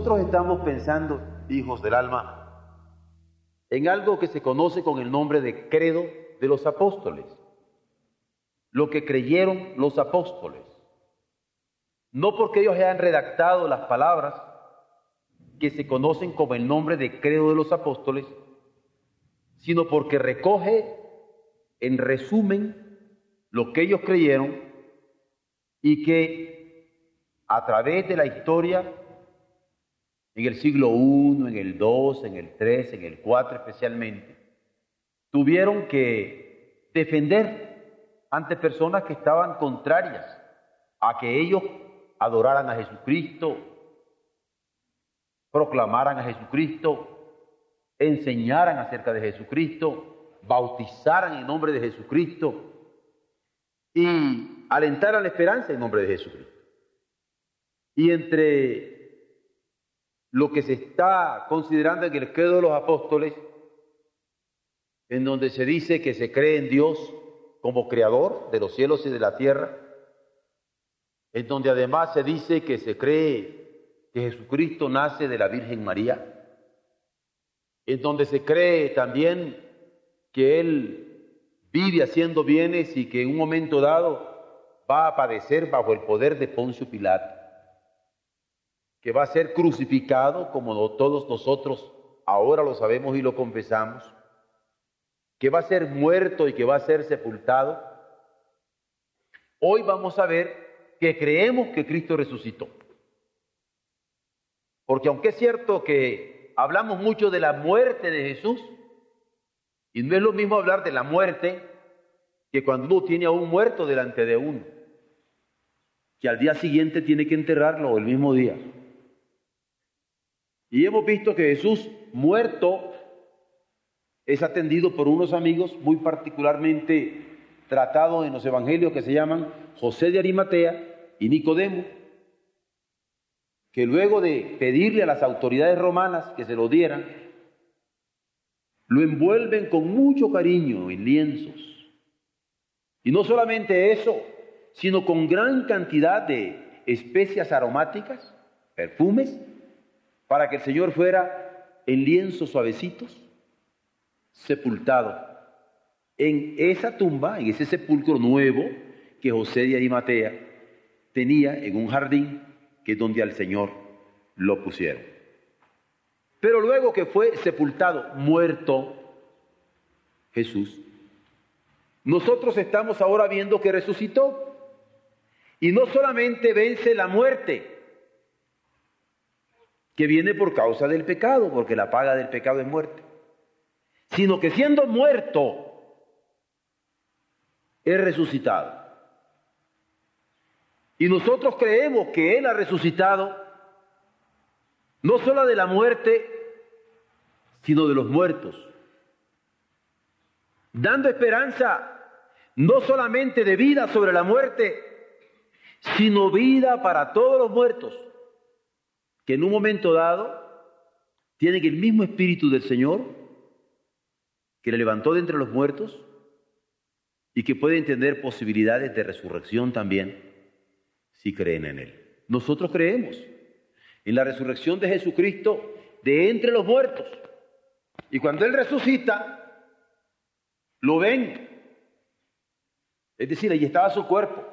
Nosotros estamos pensando, hijos del alma, en algo que se conoce con el nombre de credo de los apóstoles, lo que creyeron los apóstoles. No porque ellos hayan redactado las palabras que se conocen como el nombre de credo de los apóstoles, sino porque recoge en resumen lo que ellos creyeron y que a través de la historia, en el siglo I, en el II, en el III, en el IV especialmente, tuvieron que defender ante personas que estaban contrarias a que ellos adoraran a Jesucristo, proclamaran a Jesucristo, enseñaran acerca de Jesucristo, bautizaran en nombre de Jesucristo y alentaran la esperanza en nombre de Jesucristo. Y entre lo que se está considerando en el credo de los apóstoles, en donde se dice que se cree en Dios como creador de los cielos y de la tierra, en donde además se dice que se cree que Jesucristo nace de la Virgen María, en donde se cree también que Él vive haciendo bienes y que en un momento dado va a padecer bajo el poder de Poncio Pilato, que va a ser crucificado como todos nosotros ahora lo sabemos y lo confesamos, que va a ser muerto y que va a ser sepultado. Hoy vamos a ver que creemos que Cristo resucitó. Porque aunque es cierto que hablamos mucho de la muerte de Jesús, y no es lo mismo hablar de la muerte que cuando uno tiene a un muerto delante de uno, que al día siguiente tiene que enterrarlo el mismo día. Y hemos visto que Jesús muerto es atendido por unos amigos muy particularmente tratados en los evangelios que se llaman José de Arimatea y Nicodemo, que luego de pedirle a las autoridades romanas que se lo dieran, lo envuelven con mucho cariño en lienzos. Y no solamente eso, sino con gran cantidad de especias aromáticas, perfumes, para que el Señor fuera en lienzos suavecitos, sepultado en esa tumba, en ese sepulcro nuevo que José de Arimatea tenía en un jardín que es donde al Señor lo pusieron. Pero luego que fue sepultado, muerto Jesús, nosotros estamos ahora viendo que resucitó. Y no solamente vence la muerte, que viene por causa del pecado, porque la paga del pecado es muerte, sino que siendo muerto, es resucitado. Y nosotros creemos que Él ha resucitado, no solo de la muerte, sino de los muertos, dando esperanza no solamente de vida sobre la muerte, sino vida para todos los muertos, en un momento dado tienen el mismo espíritu del Señor, que le levantó de entre los muertos y que pueden tener posibilidades de resurrección también si creen en Él. Nosotros creemos en la resurrección de Jesucristo de entre los muertos. Y cuando Él resucita, lo ven. Es decir, allí estaba su cuerpo.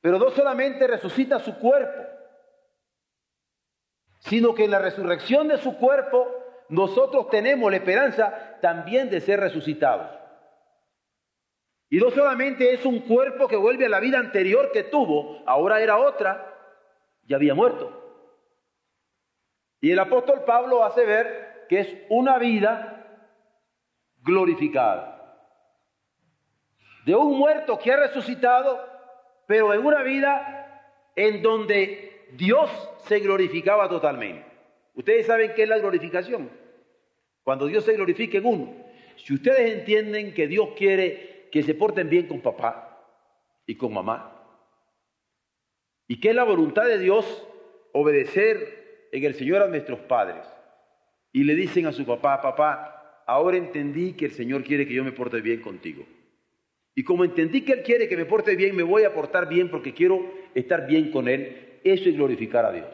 Pero no solamente resucita su cuerpo, sino que en la resurrección de su cuerpo nosotros tenemos la esperanza también de ser resucitados. Y no solamente es un cuerpo que vuelve a la vida anterior que tuvo, ahora era otra, ya había muerto. Y el apóstol Pablo hace ver que es una vida glorificada. De un muerto que ha resucitado, pero en una vida en donde Dios se glorificaba totalmente. Ustedes saben qué es la glorificación. Cuando Dios se glorifica en uno. Si ustedes entienden que Dios quiere que se porten bien con papá y con mamá, y que es la voluntad de Dios obedecer en el Señor a nuestros padres, y le dicen a su papá, papá, ahora entendí que el Señor quiere que yo me porte bien contigo. Y como entendí que Él quiere que me porte bien, me voy a portar bien porque quiero estar bien con Él. Eso es glorificar a Dios.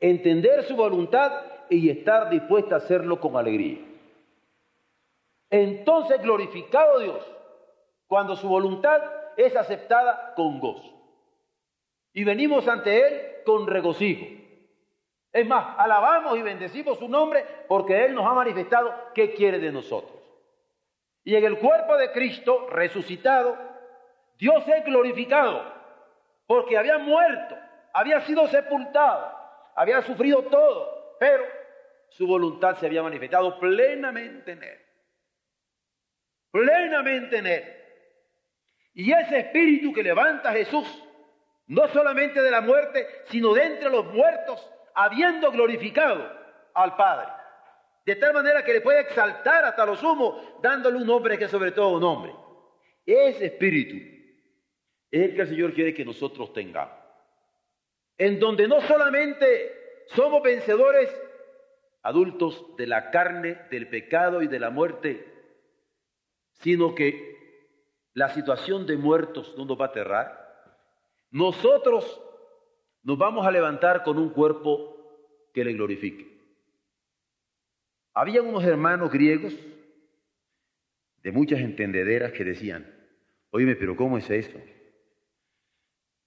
Entender su voluntad y estar dispuesta a hacerlo con alegría. Entonces glorificado Dios cuando su voluntad es aceptada con gozo. Y venimos ante Él con regocijo. Es más, alabamos y bendecimos su nombre porque Él nos ha manifestado qué quiere de nosotros. Y en el cuerpo de Cristo resucitado, Dios es glorificado, porque había muerto, había sido sepultado, había sufrido todo, pero su voluntad se había manifestado plenamente en él. Plenamente en él. Y ese espíritu que levanta a Jesús, no solamente de la muerte, sino de entre los muertos, habiendo glorificado al Padre de tal manera que le puede exaltar hasta lo sumo, dándole un nombre que sobre todo un nombre. Ese espíritu es el que el Señor quiere que nosotros tengamos. En donde no solamente somos vencedores adultos de la carne, del pecado y de la muerte, sino que la situación de muertos no nos va a aterrar. Nosotros nos vamos a levantar con un cuerpo que le glorifique. Había unos hermanos griegos de muchas entendederas que decían, oíme, pero ¿cómo es eso?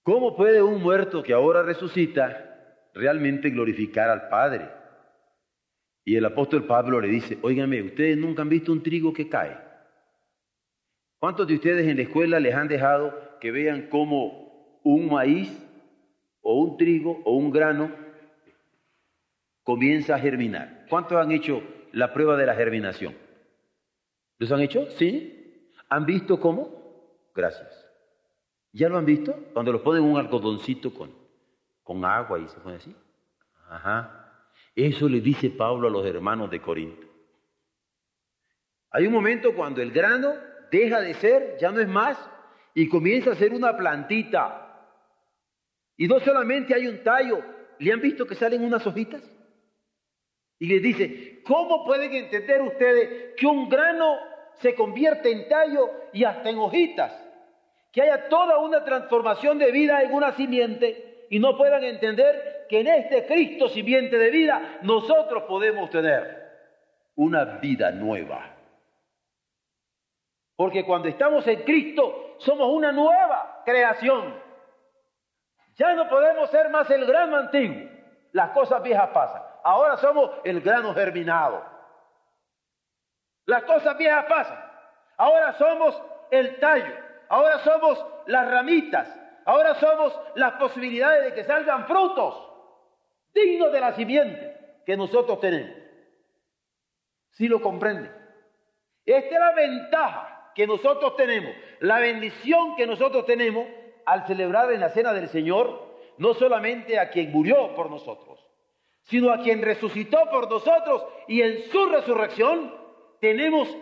¿Cómo puede un muerto que ahora resucita realmente glorificar al Padre? Y el apóstol Pablo le dice, óigame, ¿ustedes nunca han visto un trigo que cae? ¿Cuántos de ustedes en la escuela les han dejado que vean cómo un maíz o un trigo o un grano comienza a germinar? ¿Cuántos han hecho la prueba de la germinación. ¿Los han hecho? ¿Sí? ¿Han visto cómo? Gracias. ¿Ya lo han visto? Cuando los ponen un algodoncito con, con agua y se pone así. Ajá. Eso le dice Pablo a los hermanos de Corinto. Hay un momento cuando el grano deja de ser, ya no es más, y comienza a ser una plantita. Y no solamente hay un tallo, ¿le han visto que salen unas hojitas? Y les dice, ¿cómo pueden entender ustedes que un grano se convierte en tallo y hasta en hojitas? Que haya toda una transformación de vida en una simiente y no puedan entender que en este Cristo simiente de vida nosotros podemos tener una vida nueva. Porque cuando estamos en Cristo somos una nueva creación. Ya no podemos ser más el grano antiguo. Las cosas viejas pasan ahora somos el grano germinado. Las cosas viejas pasan. Ahora somos el tallo. Ahora somos las ramitas. Ahora somos las posibilidades de que salgan frutos dignos de la simiente que nosotros tenemos. Si lo comprenden. Esta es la ventaja que nosotros tenemos, la bendición que nosotros tenemos al celebrar en la cena del Señor, no solamente a quien murió por nosotros, sino a quien resucitó por nosotros y en su resurrección tenemos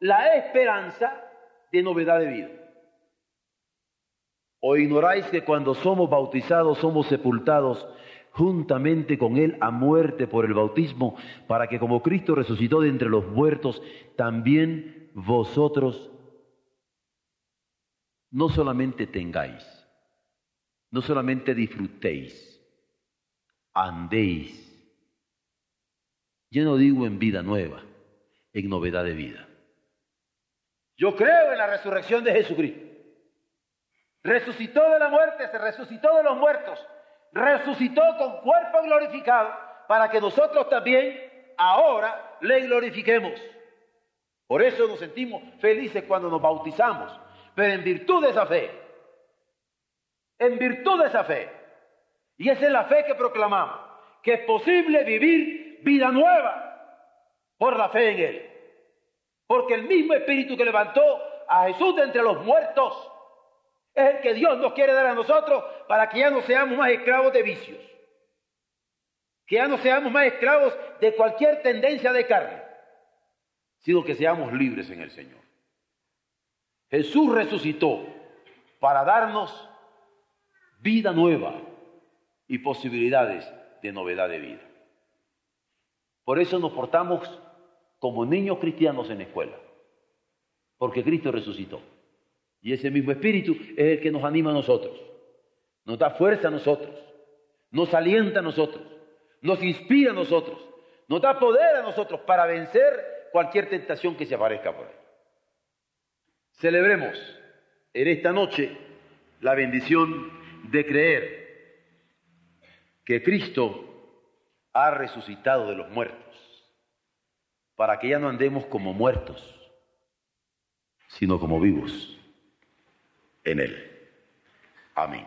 la esperanza de novedad de vida. ¿O ignoráis que cuando somos bautizados somos sepultados juntamente con Él a muerte por el bautismo, para que como Cristo resucitó de entre los muertos, también vosotros no solamente tengáis, no solamente disfrutéis, andéis yo no digo en vida nueva, en novedad de vida. Yo creo en la resurrección de Jesucristo. Resucitó de la muerte, se resucitó de los muertos, resucitó con cuerpo glorificado para que nosotros también ahora le glorifiquemos. Por eso nos sentimos felices cuando nos bautizamos, pero en virtud de esa fe, en virtud de esa fe, y esa es la fe que proclamamos, que es posible vivir vida nueva por la fe en Él. Porque el mismo Espíritu que levantó a Jesús de entre los muertos Es el que Dios nos quiere dar a nosotros para que ya no seamos más esclavos de vicios. Que ya no seamos más esclavos de cualquier tendencia de carne, sino que seamos libres en el Señor. Jesús resucitó para darnos vida nueva y posibilidades de novedad de vida. Por eso nos portamos como niños cristianos en la escuela, porque Cristo resucitó. Y ese mismo espíritu es el que nos anima a nosotros, nos da fuerza a nosotros, nos alienta a nosotros, nos inspira a nosotros, nos da poder a nosotros para vencer cualquier tentación que se aparezca por ahí. Celebremos en esta noche la bendición de creer que Cristo ha resucitado de los muertos, para que ya no andemos como muertos, sino como vivos en Él. Amén.